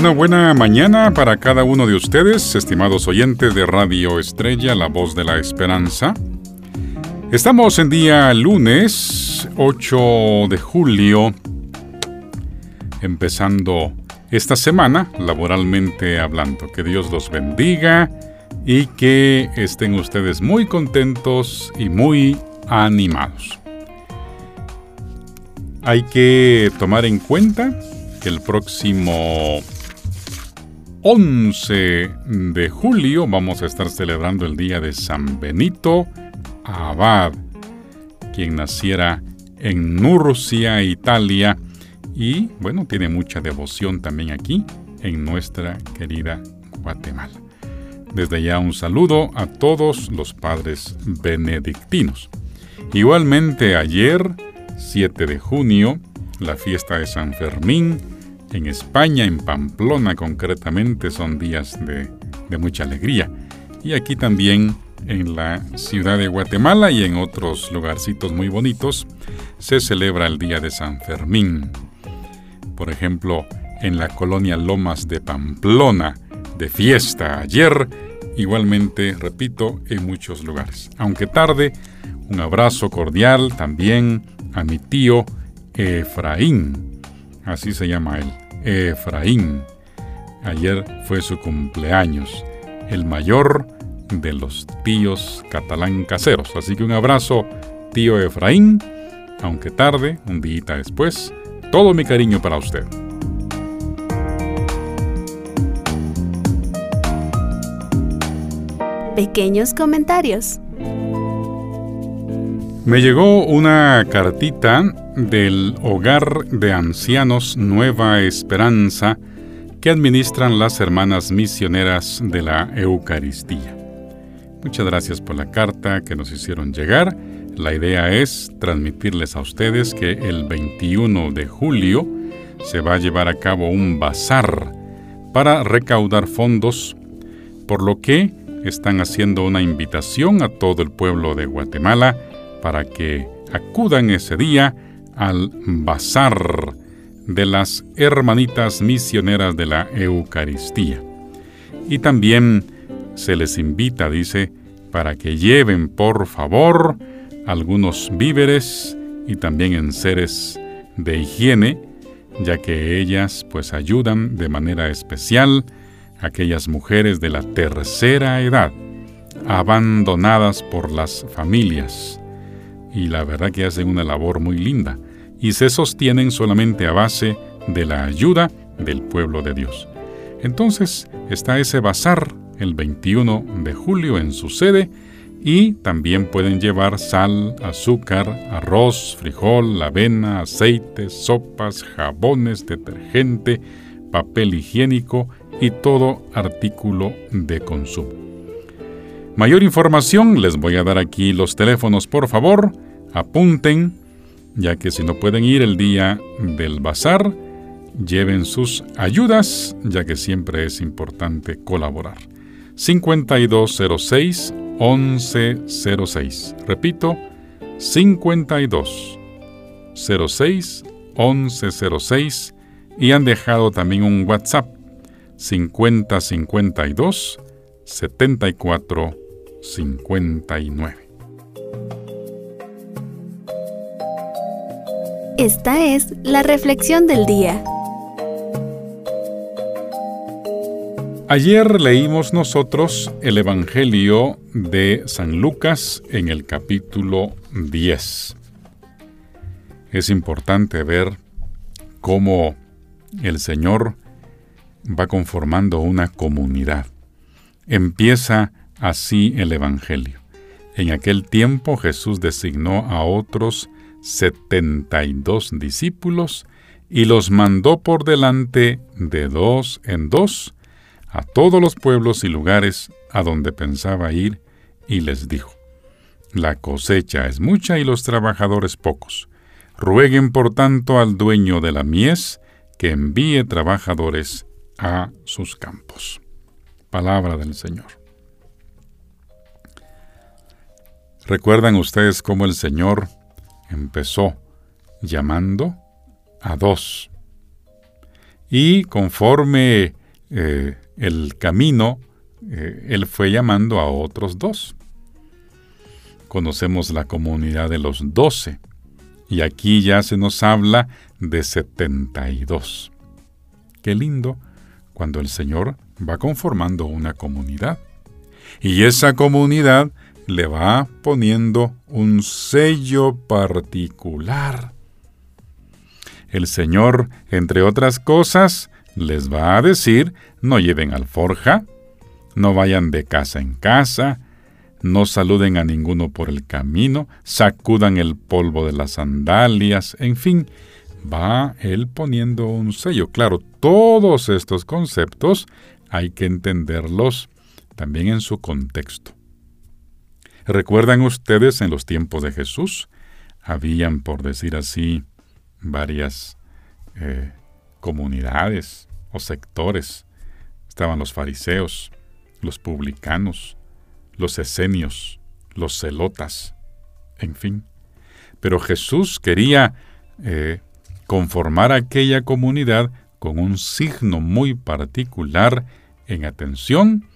Una buena mañana para cada uno de ustedes, estimados oyentes de Radio Estrella, la voz de la esperanza. Estamos en día lunes 8 de julio, empezando esta semana laboralmente hablando. Que Dios los bendiga y que estén ustedes muy contentos y muy animados. Hay que tomar en cuenta que el próximo 11 de julio vamos a estar celebrando el día de San Benito Abad, quien naciera en Nurcia, Italia, y bueno, tiene mucha devoción también aquí en nuestra querida Guatemala. Desde ya un saludo a todos los padres benedictinos. Igualmente ayer, 7 de junio, la fiesta de San Fermín, en España, en Pamplona concretamente, son días de, mucha alegría. Y aquí también en la ciudad de Guatemala y en otros lugarcitos muy bonitos se celebra el Día de San Fermín. Por ejemplo, en la colonia Lomas de Pamplona, de fiesta ayer, igualmente, repito, en muchos lugares. Aunque tarde, un abrazo cordial también a mi tío Efraín, así se llama él, Efraín. Ayer fue su cumpleaños, el mayor de los tíos catalán caseros. Así que un abrazo, tío Efraín, aunque tarde, un día después, todo mi cariño para usted. Pequeños comentarios. Me llegó una cartita del Hogar de Ancianos Nueva Esperanza que administran las hermanas misioneras de la Eucaristía. Muchas gracias por la carta que nos hicieron llegar. La idea es transmitirles a ustedes que el 21 de julio se va a llevar a cabo un bazar para recaudar fondos, por lo que están haciendo una invitación a todo el pueblo de Guatemala para que acudan ese día al bazar de las hermanitas misioneras de la Eucaristía. Y también se les invita, dice, para que lleven por favor algunos víveres y también enseres de higiene, ya que ellas pues ayudan de manera especial a aquellas mujeres de la tercera edad, abandonadas por las familias. Y la verdad que hacen una labor muy linda y se sostienen solamente a base de la ayuda del pueblo de Dios. Entonces está ese bazar el 21 de julio en su sede y también pueden llevar sal, azúcar, arroz, frijol, avena, aceite, sopas, jabones, detergente, papel higiénico y todo artículo de consumo. Mayor información les voy a dar aquí los teléfonos, por favor, apunten, ya que si no pueden ir el día del bazar, lleven sus ayudas, ya que siempre es importante colaborar. 5206 1106. Repito, 52 06 1106 y han dejado también un WhatsApp 5052 74 59. Esta es la reflexión del día. Ayer leímos nosotros el Evangelio de San Lucas en el capítulo 10. Es importante ver cómo el Señor va conformando una comunidad. Empieza así el Evangelio. En aquel tiempo Jesús designó a otros setenta y dos discípulos y los mandó por delante de dos en dos a todos los pueblos y lugares a donde pensaba ir, y les dijo, La cosecha es mucha y los trabajadores pocos. Rueguen por tanto al dueño de la mies que envíe trabajadores a sus campos. Palabra del Señor. ¿Recuerdan ustedes cómo el Señor empezó llamando a dos Y conforme eh, el camino, eh, él fue llamando a otros dos. Conocemos la comunidad de los doce. Y aquí ya se nos habla de 72. Qué lindo cuando el Señor va conformando una comunidad. Y esa comunidad le va poniendo un sello particular. El Señor, entre otras cosas, les va a decir, no lleven alforja, no vayan de casa en casa, no saluden a ninguno por el camino, sacudan el polvo de las sandalias, en fin, va él poniendo un sello. Claro, todos estos conceptos hay que entenderlos también en su contexto. ¿Recuerdan ustedes en los tiempos de Jesús? Habían, por decir así, varias eh, comunidades o sectores. Estaban los fariseos, los publicanos, los esenios, los celotas, en fin. Pero Jesús quería eh, conformar aquella comunidad con un signo muy particular en atención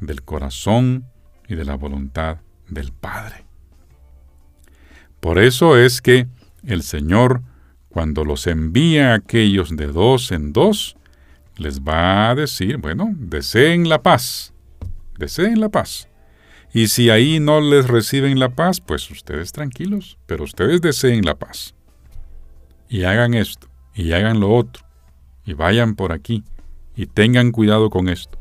del corazón y de la voluntad del Padre. Por eso es que el Señor, cuando los envía a aquellos de dos en dos, les va a decir, bueno, deseen la paz, deseen la paz. Y si ahí no les reciben la paz, pues ustedes tranquilos, pero ustedes deseen la paz. Y hagan esto, y hagan lo otro, y vayan por aquí, y tengan cuidado con esto.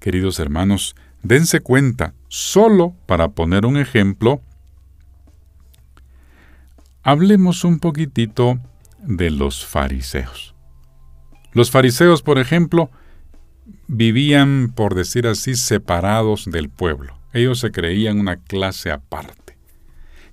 Queridos hermanos, dense cuenta, solo para poner un ejemplo, hablemos un poquitito de los fariseos. Los fariseos, por ejemplo, vivían, por decir así, separados del pueblo. Ellos se creían una clase aparte.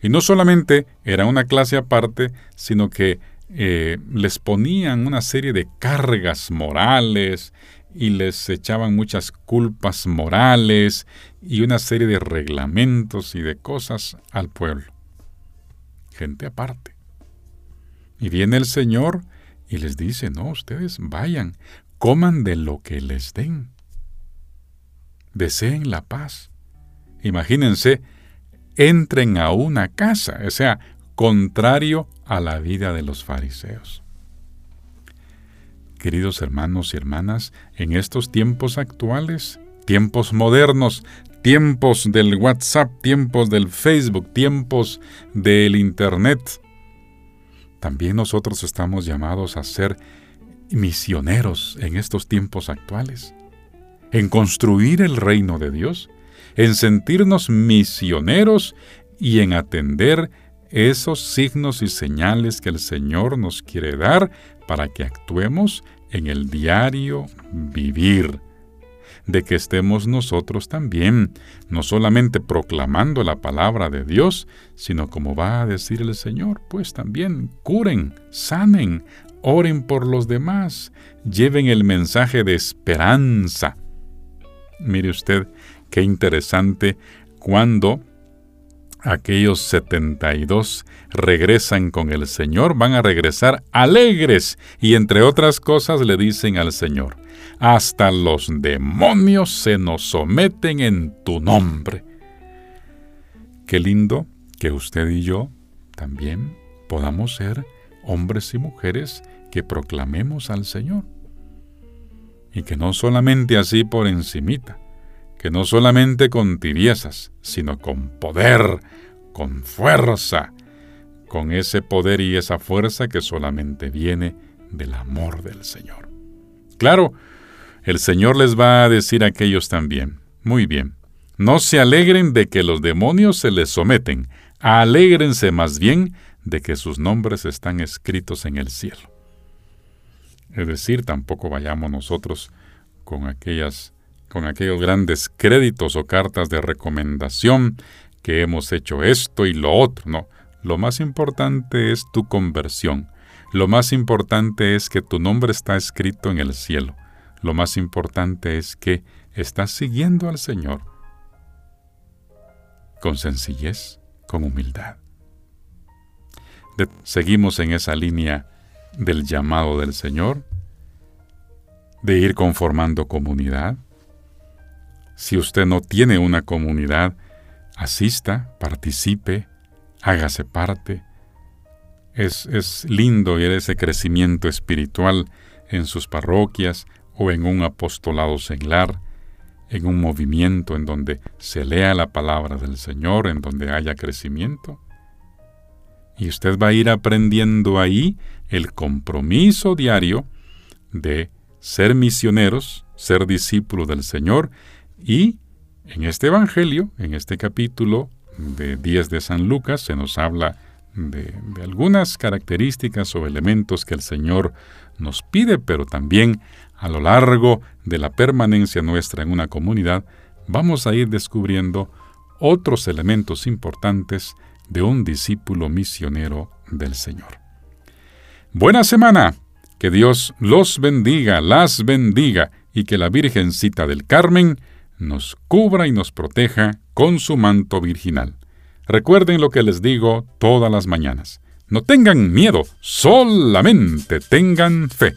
Y no solamente era una clase aparte, sino que eh, les ponían una serie de cargas morales y les echaban muchas culpas morales y una serie de reglamentos y de cosas al pueblo. Gente aparte. Y viene el Señor y les dice, no, ustedes vayan, coman de lo que les den. Deseen la paz. Imagínense, entren a una casa, o sea, contrario a la vida de los fariseos. Queridos hermanos y hermanas, en estos tiempos actuales, tiempos modernos, tiempos del WhatsApp, tiempos del Facebook, tiempos del Internet, también nosotros estamos llamados a ser misioneros en estos tiempos actuales, en construir el reino de Dios, en sentirnos misioneros y en atender esos signos y señales que el Señor nos quiere dar para que actuemos en el diario vivir, de que estemos nosotros también, no solamente proclamando la palabra de Dios, sino como va a decir el Señor, pues también curen, sanen, oren por los demás, lleven el mensaje de esperanza. Mire usted qué interesante cuando aquellos 72 regresan con el Señor, van a regresar alegres y entre otras cosas le dicen al Señor, hasta los demonios se nos someten en tu nombre. Qué lindo que usted y yo también podamos ser hombres y mujeres que proclamemos al Señor. Y que no solamente así por encimita, que no solamente con tibiezas, sino con poder, con fuerza, con ese poder y esa fuerza que solamente viene del amor del Señor. Claro, el Señor les va a decir a aquellos también, muy bien, no se alegren de que los demonios se les someten, alégrense más bien de que sus nombres están escritos en el cielo. Es decir, tampoco vayamos nosotros con aquellas con aquellos grandes créditos o cartas de recomendación que hemos hecho esto y lo otro, no. Lo más importante es tu conversión. Lo más importante es que tu nombre está escrito en el cielo. Lo más importante es que estás siguiendo al Señor con sencillez, con humildad seguimos en esa línea del llamado del Señor, de ir conformando comunidad. Si usted no tiene una comunidad, asista, participe, hágase parte. Es, es lindo ver ese crecimiento espiritual en sus parroquias o en un apostolado seglar, en un movimiento en donde se lea la palabra del Señor, en donde haya crecimiento. Y usted va a ir aprendiendo ahí el compromiso diario de ser misioneros, ser discípulo del Señor y en este Evangelio, en este capítulo de 10 de San Lucas, se nos habla de, de, algunas características o elementos que el Señor nos pide, pero también a lo largo de la permanencia nuestra en una comunidad, vamos a ir descubriendo otros elementos importantes de un discípulo misionero del Señor. Buena semana, que Dios los bendiga, las bendiga y que la Virgencita del Carmen nos cubra y nos proteja con su manto virginal. Recuerden lo que les digo todas las mañanas. No tengan miedo, solamente tengan fe.